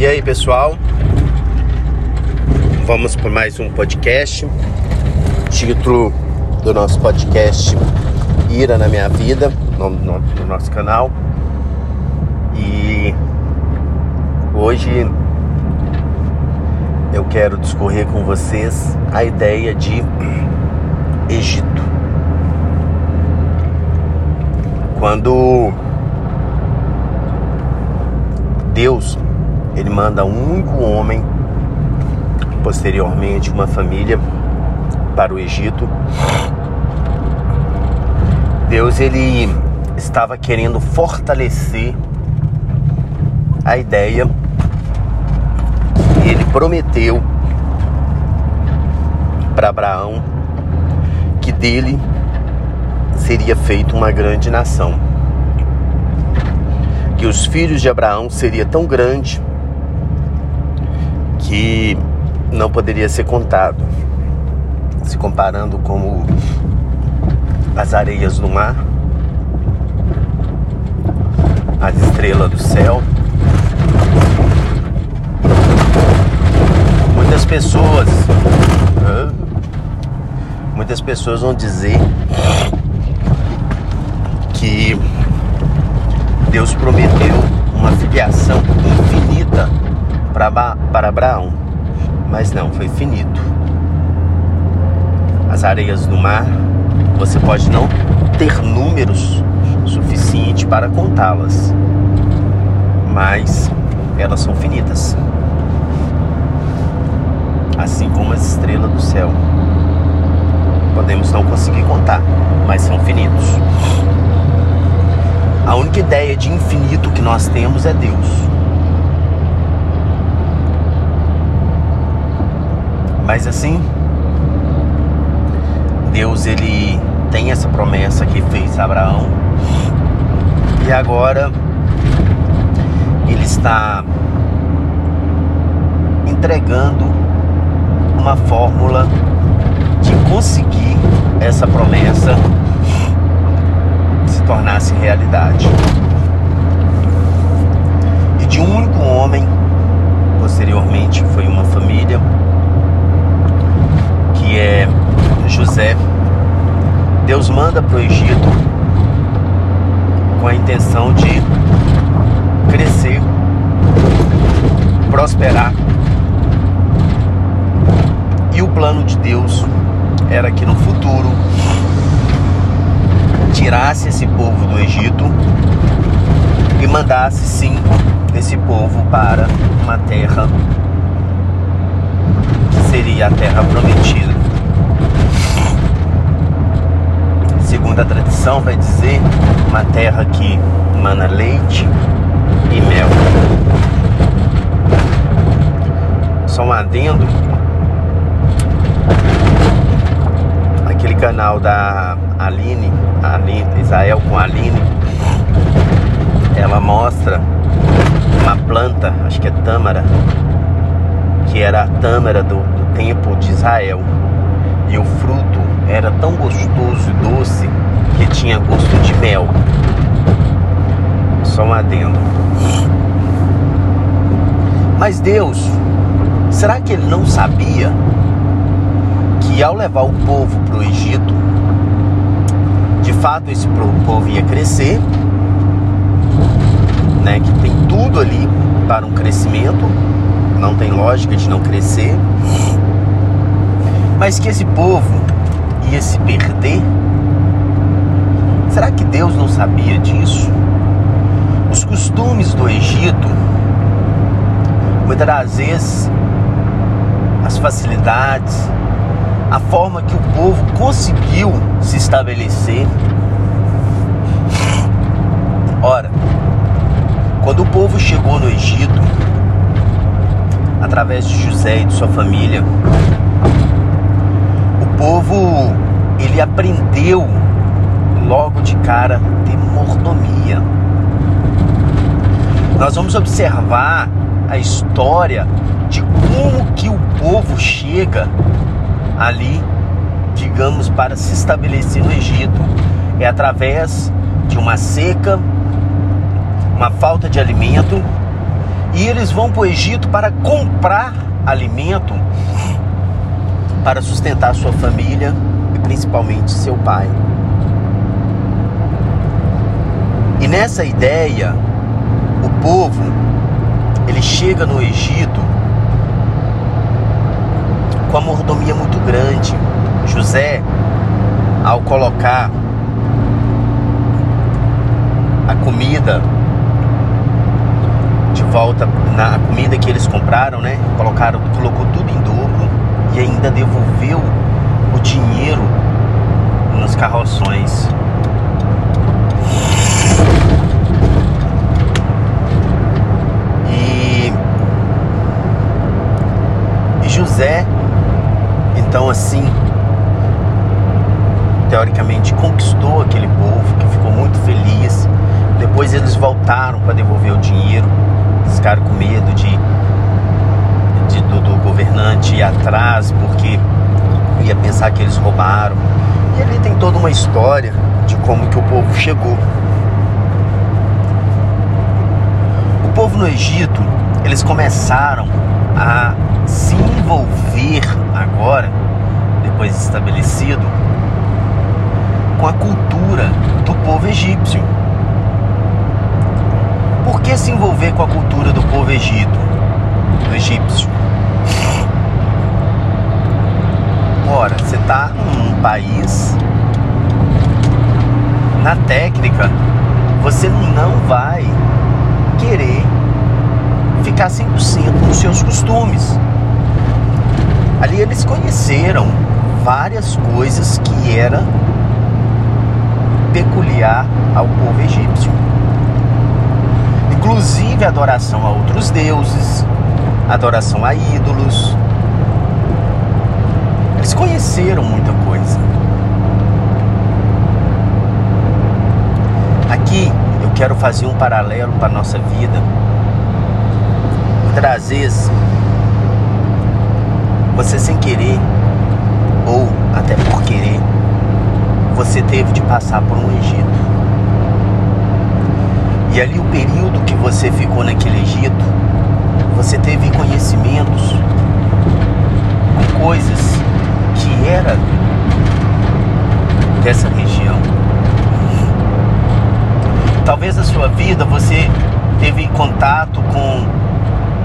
E aí, pessoal? Vamos para mais um podcast. Título do nosso podcast Ira na Minha Vida, nome do nosso canal. E hoje eu quero discorrer com vocês a ideia de Egito. Quando Deus ele manda um único homem, posteriormente uma família para o Egito. Deus ele estava querendo fortalecer a ideia ele prometeu para Abraão que dele seria feita uma grande nação. Que os filhos de Abraão seria tão grande que não poderia ser contado. Se comparando como as areias do mar, as estrelas do céu. Muitas pessoas, muitas pessoas vão dizer que Deus prometeu uma filiação infinita para, Abraão, mas não, foi finito. As areias do mar, você pode não ter números suficientes para contá-las, mas elas são finitas assim como as estrelas do céu. Podemos não conseguir contar, mas são finitos. A única ideia de infinito que nós temos é Deus. Mas assim, Deus ele tem essa promessa que fez a Abraão. E agora ele está entregando uma fórmula de conseguir essa promessa se tornasse realidade. E de um único homem, posteriormente foi uma família, que é José, Deus manda para o Egito com a intenção de crescer, prosperar e o plano de Deus era que no futuro tirasse esse povo do Egito e mandasse sim esse povo para uma terra que seria a terra prometida. Segundo a tradição, vai dizer uma terra que mana leite e mel. Só um adendo aquele canal da Aline, Aline, Israel com Aline, ela mostra uma planta, acho que é tâmara, que era a tâmara do, do tempo de Israel. E o fruto era tão gostoso e doce que tinha gosto de mel. Só um adendo. Mas Deus, será que ele não sabia que ao levar o povo para o Egito, de fato esse povo ia crescer, né, que tem tudo ali para um crescimento, não tem lógica de não crescer, mas que esse povo ia se perder. Será que Deus não sabia disso? Os costumes do Egito, muitas das vezes, as facilidades, a forma que o povo conseguiu se estabelecer. Ora, quando o povo chegou no Egito, através de José e de sua família, o povo ele aprendeu logo de cara mordomia. Nós vamos observar a história de como que o povo chega ali, digamos, para se estabelecer no Egito. É através de uma seca, uma falta de alimento E eles vão para o Egito para comprar alimento para sustentar sua família principalmente seu pai. E nessa ideia, o povo ele chega no Egito com a mordomia muito grande. José, ao colocar a comida de volta na comida que eles compraram, né? Colocaram, colocou tudo em dobro e ainda devolveu dinheiro nos carroções. E, e José, então assim, teoricamente conquistou aquele povo que ficou muito feliz. Depois eles voltaram para devolver o dinheiro, ficaram com medo de, de do, do, governante ir atrás porque ia pensar que eles roubaram. E ali tem toda uma história de como que o povo chegou. O povo no Egito, eles começaram a se envolver agora, depois estabelecido, com a cultura do povo egípcio. Por que se envolver com a cultura do povo egito, do egípcio? Ora, você está num país, na técnica, você não vai querer ficar 100% nos seus costumes. Ali eles conheceram várias coisas que era peculiar ao povo egípcio. Inclusive adoração a outros deuses, adoração a ídolos. Eles conheceram muita coisa. Aqui eu quero fazer um paralelo para a nossa vida. Muitas vezes você sem querer ou até por querer você teve de passar por um Egito. E ali o período que você ficou naquele Egito, você teve conhecimentos com coisas que era dessa região. Talvez na sua vida você teve contato com,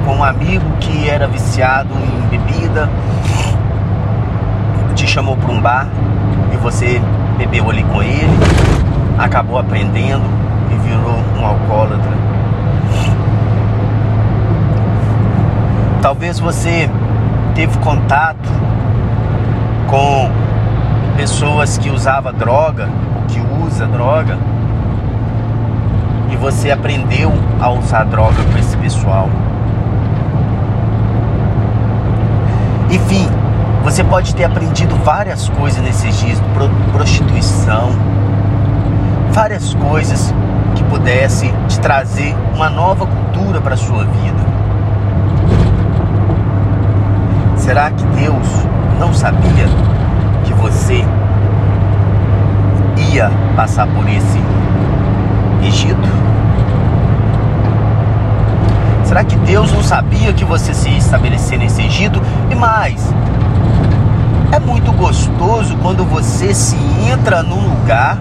com um amigo que era viciado em bebida, te chamou para um bar e você bebeu ali com ele, acabou aprendendo e virou um alcoólatra. Talvez você teve contato com pessoas que usavam droga, ou que usa droga, e você aprendeu a usar droga com esse pessoal. Enfim, você pode ter aprendido várias coisas nesses dias, prostituição, várias coisas que pudesse te trazer uma nova cultura para sua vida. Será que Deus não sabia que você ia passar por esse Egito? Será que Deus não sabia que você se estabelecer nesse Egito? E mais, é muito gostoso quando você se entra num lugar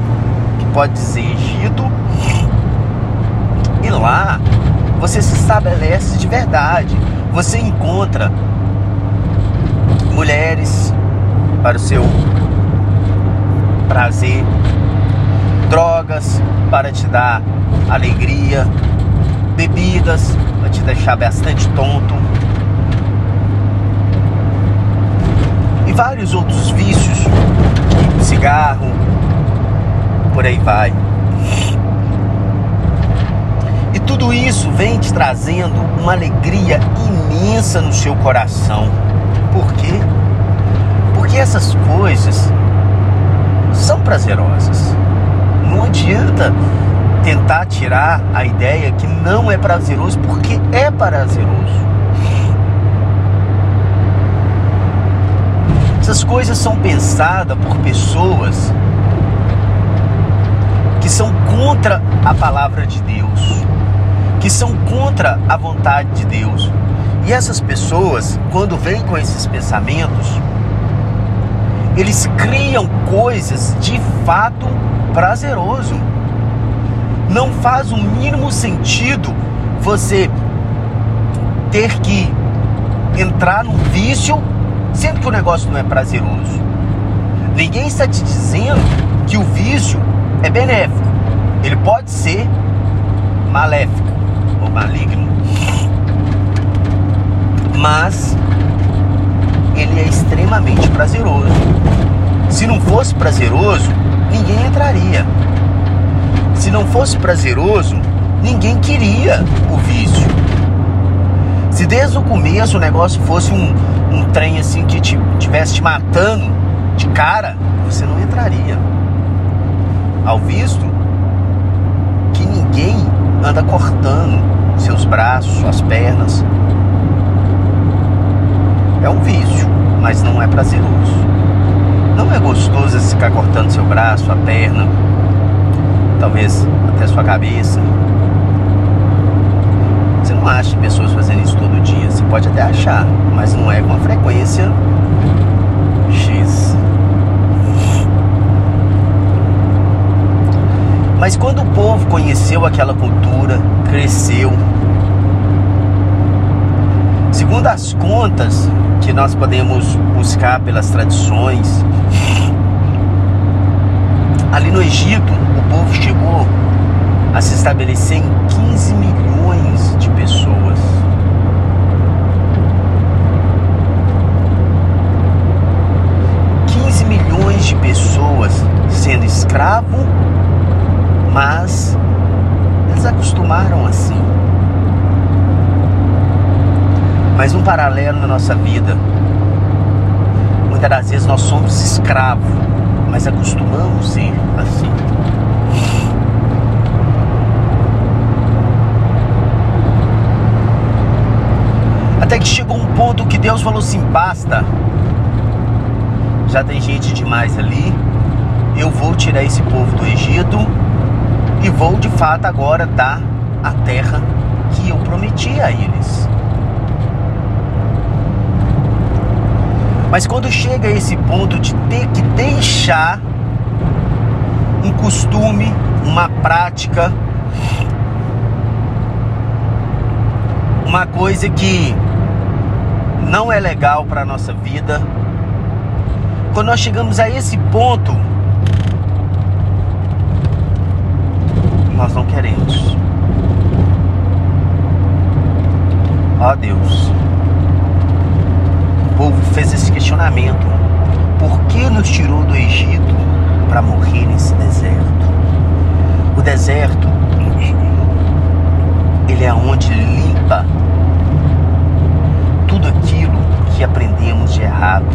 que pode dizer Egito e lá você se estabelece de verdade. Você encontra mulheres para o seu prazer, drogas para te dar alegria, bebidas para te deixar bastante tonto vários outros vícios, cigarro, por aí vai. E tudo isso vem te trazendo uma alegria imensa no seu coração. Por quê? Porque essas coisas são prazerosas. Não adianta tentar tirar a ideia que não é prazeroso, porque é prazeroso. Essas coisas são pensadas por pessoas que são contra a palavra de Deus, que são contra a vontade de Deus. E essas pessoas, quando vêm com esses pensamentos, eles criam coisas de fato prazeroso. Não faz o mínimo sentido você ter que entrar num vício sendo que o negócio não é prazeroso. Ninguém está te dizendo que o vício é benéfico. Ele pode ser maléfico ou maligno. Mas ele é extremamente prazeroso. Se não fosse prazeroso, ninguém entraria. Se não fosse prazeroso, ninguém queria o vício. Se desde o começo o negócio fosse um, um trem assim que te, tivesse te matando de cara, você não entraria. Ao visto que ninguém anda cortando seus braços, suas pernas. É um vício, mas não é prazeroso. Não é gostoso ficar cortando seu braço, a perna, talvez até sua cabeça. Você não acha pessoas fazendo isso todo dia. Você pode até achar, mas não é com a frequência X. Mas quando o povo conheceu aquela cultura, cresceu, segundo as contas que nós podemos buscar pelas tradições, ali no Egito o povo chegou a se estabelecer em 15 milhões de pessoas. milhões de pessoas sendo escravo, mas eles acostumaram assim. Mas um paralelo na nossa vida. Muitas das vezes nós somos escravos, mas acostumamos ser assim. Até que chegou um ponto que Deus falou assim: basta, já tem gente demais ali. Eu vou tirar esse povo do Egito e vou de fato agora dar a terra que eu prometi a eles. Mas quando chega a esse ponto de ter que deixar um costume, uma prática, uma coisa que não é legal para a nossa vida. Quando nós chegamos a esse ponto, nós não queremos. Ó oh, Deus, povo fez esse questionamento: por que nos tirou do Egito para morrer nesse deserto? O deserto, ele é onde limpa tudo aquilo que aprendemos de errado.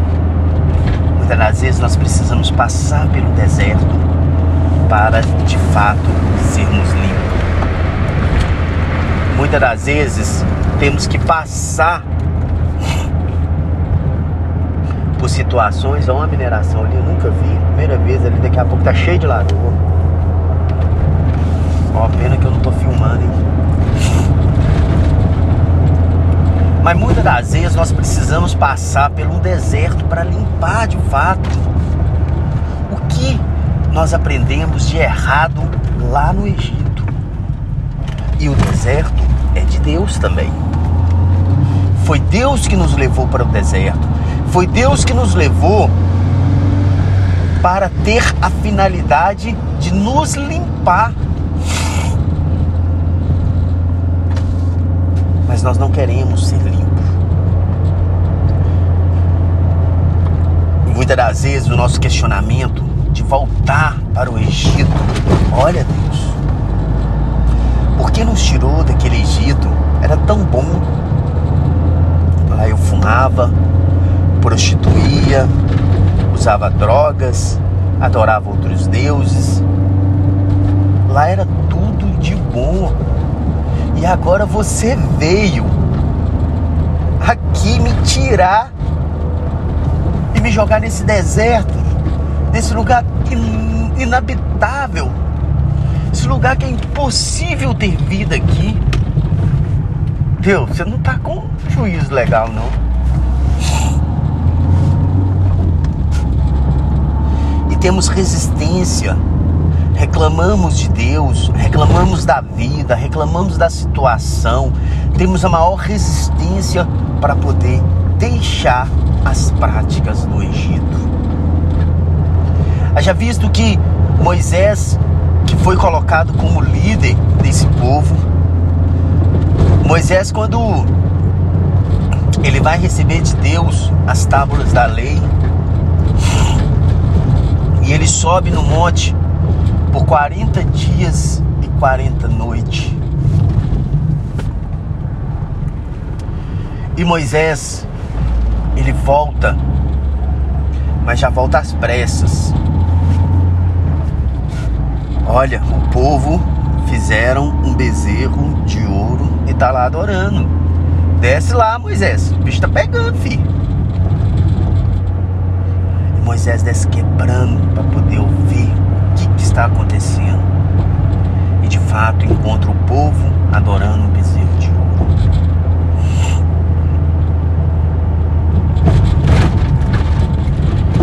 Muitas das vezes nós precisamos passar pelo deserto para de fato sermos limpos. Muitas das vezes temos que passar por situações, ou uma mineração ali, eu nunca vi, primeira vez ali, daqui a pouco tá cheio de lagoa. Ó, pena que eu não tô filmando, hein? Mas muitas das vezes nós precisamos passar pelo deserto para limpar de fato o que nós aprendemos de errado lá no Egito. E o deserto é de Deus também. Foi Deus que nos levou para o deserto. Foi Deus que nos levou para ter a finalidade de nos limpar mas nós não queremos ser limpos. Muitas das vezes o nosso questionamento de voltar para o Egito, olha Deus, por que nos tirou daquele Egito? Era tão bom. Lá eu fumava, prostituía, usava drogas, adorava outros deuses. Lá era tudo de bom. E agora você veio aqui me tirar e me jogar nesse deserto, nesse lugar inabitável, esse lugar que é impossível ter vida aqui. Deus, você não tá com juízo legal, não. Temos resistência. Reclamamos de Deus, reclamamos da vida, reclamamos da situação. Temos a maior resistência para poder deixar as práticas do Egito. Haja visto que Moisés, que foi colocado como líder desse povo, Moisés, quando ele vai receber de Deus as tábuas da lei, e ele sobe no monte por 40 dias e 40 noites. E Moisés, ele volta, mas já volta às pressas. Olha, o povo fizeram um bezerro de ouro e tá lá adorando. Desce lá, Moisés. O bicho tá pegando, filho. Moisés desce quebrando para poder ouvir o que, que está acontecendo. E de fato encontra o povo adorando um bezerro de ouro.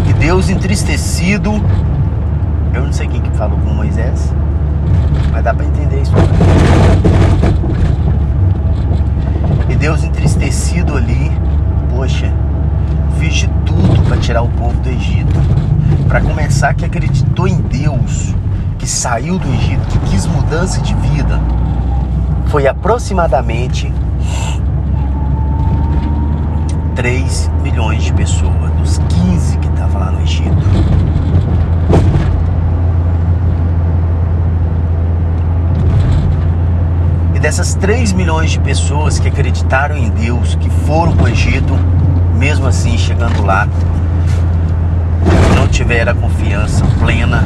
E Deus entristecido, eu não sei quem que falou com Moisés, mas dá para entender isso. E Deus entristecido ali, poxa, fiz de tudo para tirar o povo do Egito. Para começar, que acreditou em Deus, que saiu do Egito, que quis mudança de vida, foi aproximadamente 3 milhões de pessoas, dos 15 que estavam lá no Egito. dessas 3 milhões de pessoas que acreditaram em Deus, que foram para o Egito, mesmo assim chegando lá, não tiveram a confiança plena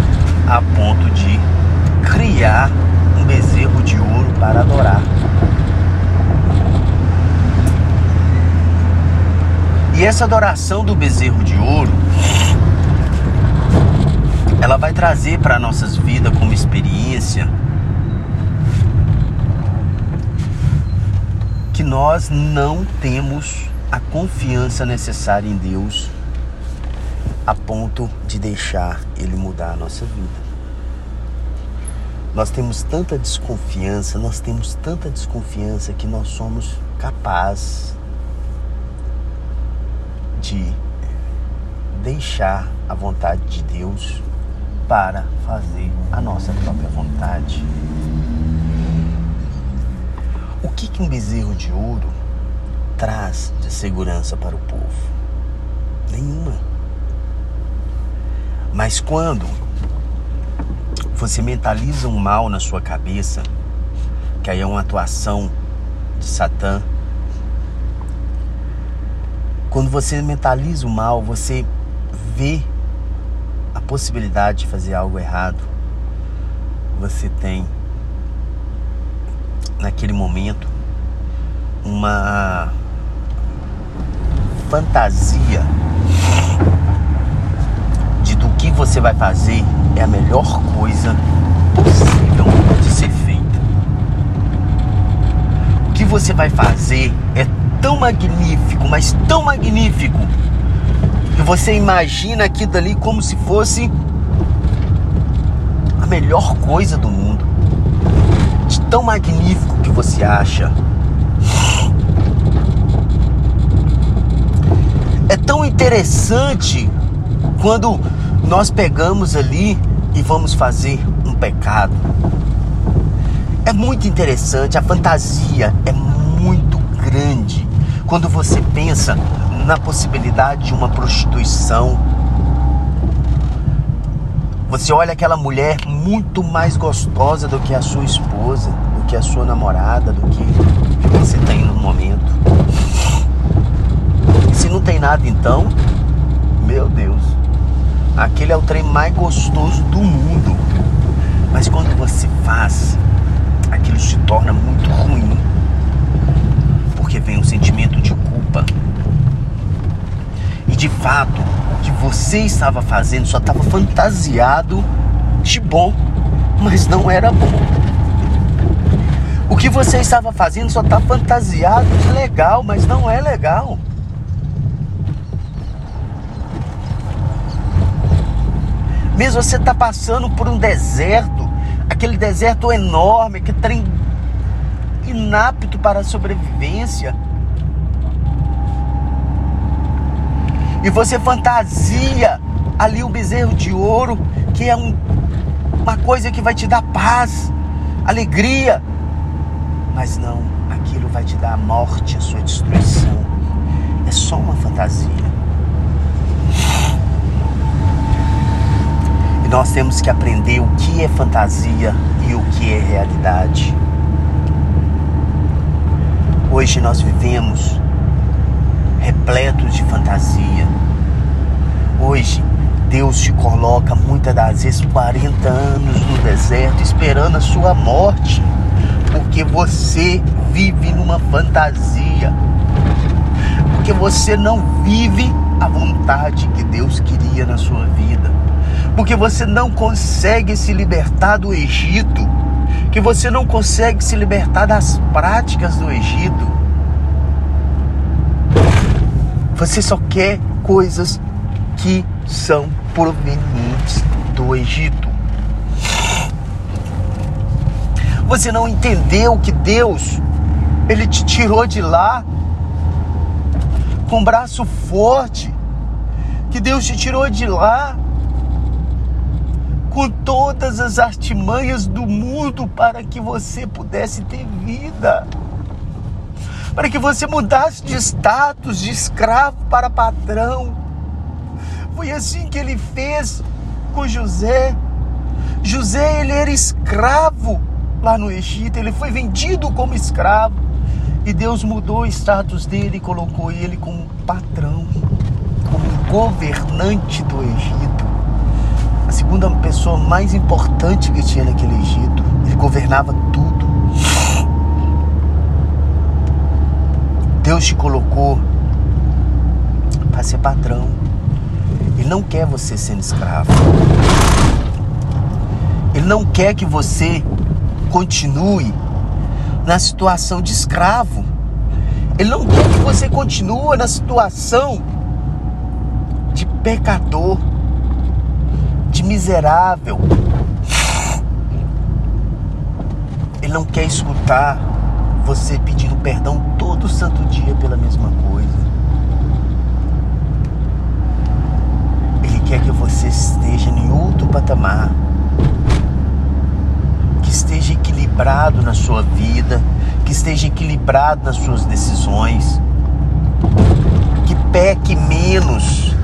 a ponto de criar um bezerro de ouro para adorar. E essa adoração do bezerro de ouro, ela vai trazer para nossas vidas como experiência que nós não temos a confiança necessária em Deus a ponto de deixar Ele mudar a nossa vida. Nós temos tanta desconfiança, nós temos tanta desconfiança que nós somos capazes de deixar a vontade de Deus para fazer a nossa própria vontade. O que, que um bezerro de ouro traz de segurança para o povo? Nenhuma. Mas quando você mentaliza um mal na sua cabeça, que aí é uma atuação de Satã, quando você mentaliza o mal, você vê a possibilidade de fazer algo errado, você tem naquele momento uma fantasia de do que você vai fazer é a melhor coisa possível de ser feita. O que você vai fazer é tão magnífico, mas tão magnífico, que você imagina aquilo ali como se fosse a melhor coisa do mundo de tão magnífico que você acha. Tão interessante quando nós pegamos ali e vamos fazer um pecado. É muito interessante, a fantasia é muito grande quando você pensa na possibilidade de uma prostituição. Você olha aquela mulher muito mais gostosa do que a sua esposa, do que a sua namorada, do que você tem no momento. Não tem nada então, meu Deus, aquele é o trem mais gostoso do mundo. Mas quando você faz, aquilo se torna muito ruim. Porque vem um sentimento de culpa. E de fato, o que você estava fazendo só estava fantasiado de bom, mas não era bom que você estava fazendo só está fantasiado de legal, mas não é legal. Mesmo você está passando por um deserto, aquele deserto enorme, que trem inapto para a sobrevivência. E você fantasia ali o bezerro de ouro, que é um, uma coisa que vai te dar paz, alegria. Mas não, aquilo vai te dar a morte, a sua destruição. É só uma fantasia. Nós temos que aprender o que é fantasia e o que é realidade. Hoje nós vivemos repletos de fantasia. Hoje Deus te coloca muitas das vezes 40 anos no deserto esperando a sua morte, porque você vive numa fantasia. Porque você não vive a vontade que Deus queria na sua vida. Porque você não consegue se libertar do Egito que você não consegue se libertar das práticas do Egito. Você só quer coisas que são provenientes do Egito. Você não entendeu que Deus, Ele te tirou de lá com um braço forte, que Deus te tirou de lá com todas as artimanhas do mundo para que você pudesse ter vida. Para que você mudasse de status de escravo para patrão. Foi assim que ele fez com José. José ele era escravo lá no Egito, ele foi vendido como escravo. E Deus mudou o status dele e colocou ele como patrão, como governante do Egito segunda pessoa mais importante que tinha naquele Egito. Ele governava tudo. Deus te colocou para ser patrão. Ele não quer você sendo escravo. Ele não quer que você continue na situação de escravo. Ele não quer que você continue na situação de pecador miserável. Ele não quer escutar você pedindo perdão todo santo dia pela mesma coisa. Ele quer que você esteja em outro patamar. Que esteja equilibrado na sua vida, que esteja equilibrado nas suas decisões, que peque menos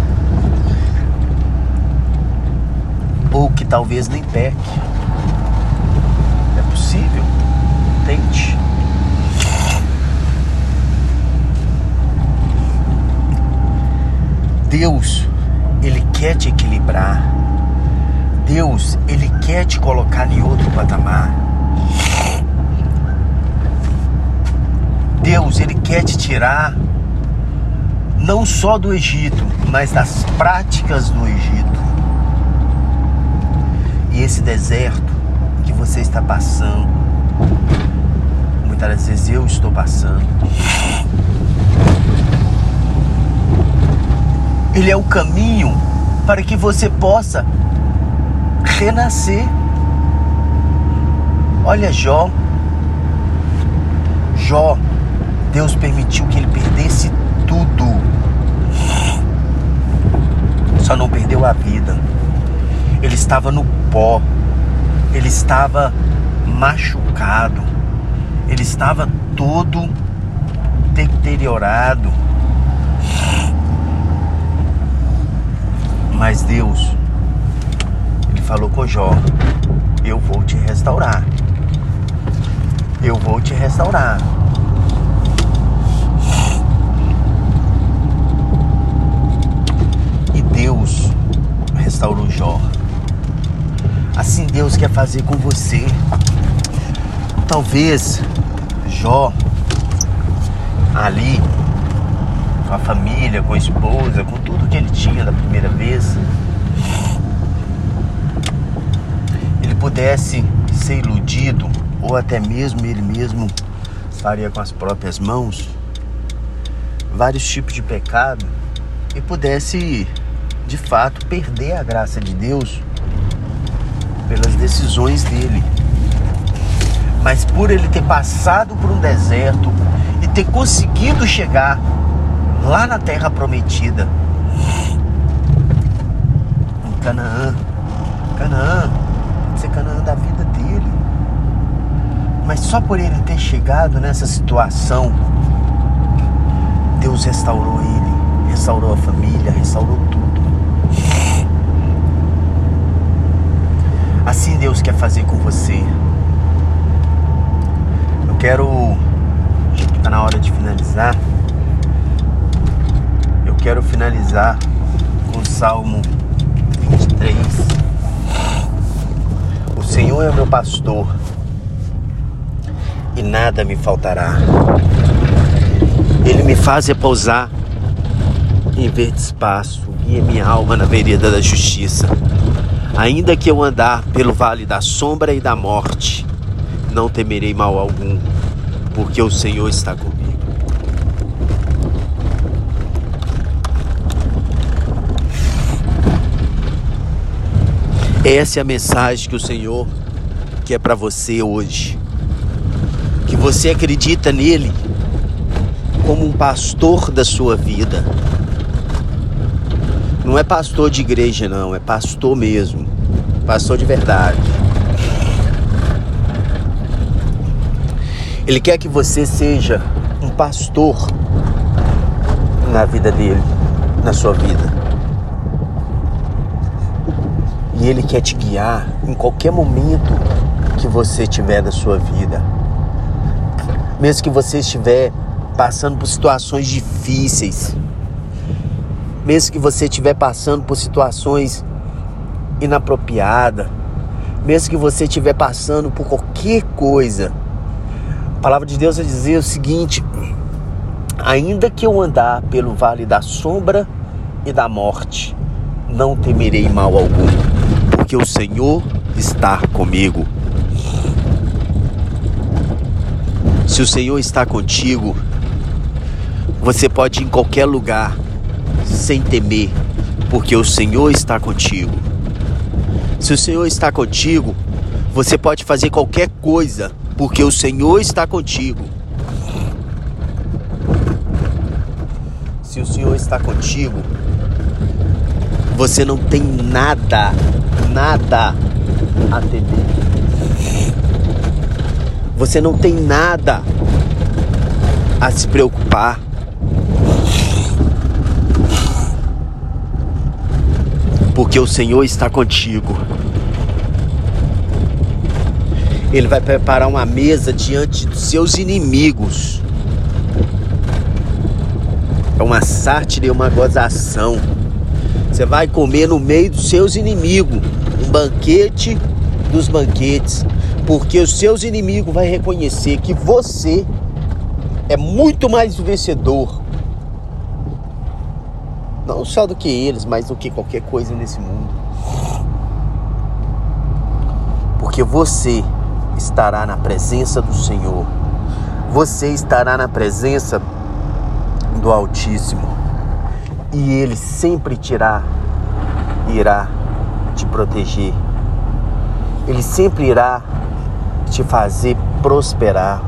ou que talvez nem peque. É possível. Tente. Deus, ele quer te equilibrar. Deus, ele quer te colocar em outro patamar. Deus, ele quer te tirar não só do Egito, mas das práticas do Egito. E esse deserto que você está passando, muitas das vezes eu estou passando, ele é o caminho para que você possa renascer. Olha Jó. Jó, Deus permitiu que ele perdesse tudo. Só não perdeu a vida. Ele estava no pó, ele estava machucado, ele estava todo deteriorado. Mas Deus, Ele falou com Jó: Eu vou te restaurar. Eu vou te restaurar. E Deus restaurou Jó. Assim Deus quer fazer com você. Talvez Jó ali com a família, com a esposa, com tudo que ele tinha da primeira vez, ele pudesse ser iludido ou até mesmo ele mesmo faria com as próprias mãos vários tipos de pecado e pudesse de fato perder a graça de Deus pelas decisões dele. Mas por ele ter passado por um deserto e ter conseguido chegar lá na terra prometida, em Canaã, Canaã, ser Canaã da vida dele. Mas só por ele ter chegado nessa situação, Deus restaurou ele, restaurou a família, restaurou tudo. Assim Deus quer fazer com você. Eu quero, está na hora de finalizar, eu quero finalizar com o Salmo 23. O Senhor é meu pastor e nada me faltará. Ele me faz repousar em verde espaço, guia minha alma na vereda da justiça. Ainda que eu andar pelo vale da sombra e da morte, não temerei mal algum, porque o Senhor está comigo. Essa é a mensagem que o Senhor quer para você hoje. Que você acredita nele como um pastor da sua vida. Não é pastor de igreja, não, é pastor mesmo. Pastor de verdade. Ele quer que você seja um pastor na vida dele, na sua vida. E ele quer te guiar em qualquer momento que você tiver da sua vida. Mesmo que você estiver passando por situações difíceis, mesmo que você estiver passando por situações inapropriadas, mesmo que você estiver passando por qualquer coisa, a palavra de Deus vai dizer o seguinte: ainda que eu andar pelo vale da sombra e da morte, não temerei mal algum, porque o Senhor está comigo. Se o Senhor está contigo, você pode ir em qualquer lugar sem temer, porque o Senhor está contigo. Se o Senhor está contigo, você pode fazer qualquer coisa, porque o Senhor está contigo. Se o Senhor está contigo, você não tem nada, nada a temer. Você não tem nada a se preocupar. Porque o Senhor está contigo. Ele vai preparar uma mesa diante dos seus inimigos. É uma sátira e uma gozação. Você vai comer no meio dos seus inimigos, um banquete dos banquetes, porque os seus inimigos vão reconhecer que você é muito mais vencedor só do que eles, mas do que qualquer coisa nesse mundo. Porque você estará na presença do Senhor. Você estará na presença do Altíssimo. E Ele sempre irá, irá te proteger. Ele sempre irá te fazer prosperar.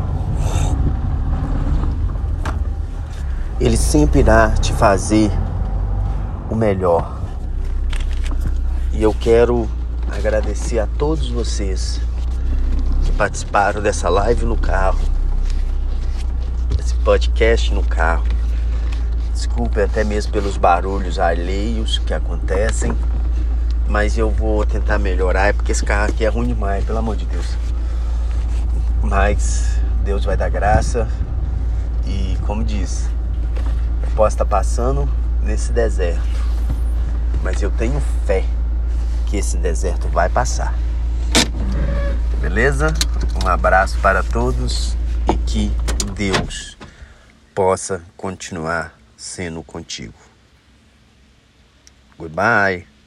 Ele sempre irá te fazer o melhor. E eu quero agradecer a todos vocês que participaram dessa live no carro, desse podcast no carro. Desculpe até mesmo pelos barulhos alheios que acontecem, mas eu vou tentar melhorar, é porque esse carro aqui é ruim demais, pelo amor de Deus. Mas Deus vai dar graça e, como diz, eu posso estar passando nesse deserto. Mas eu tenho fé que esse deserto vai passar. Beleza? Um abraço para todos e que Deus possa continuar sendo contigo. Goodbye.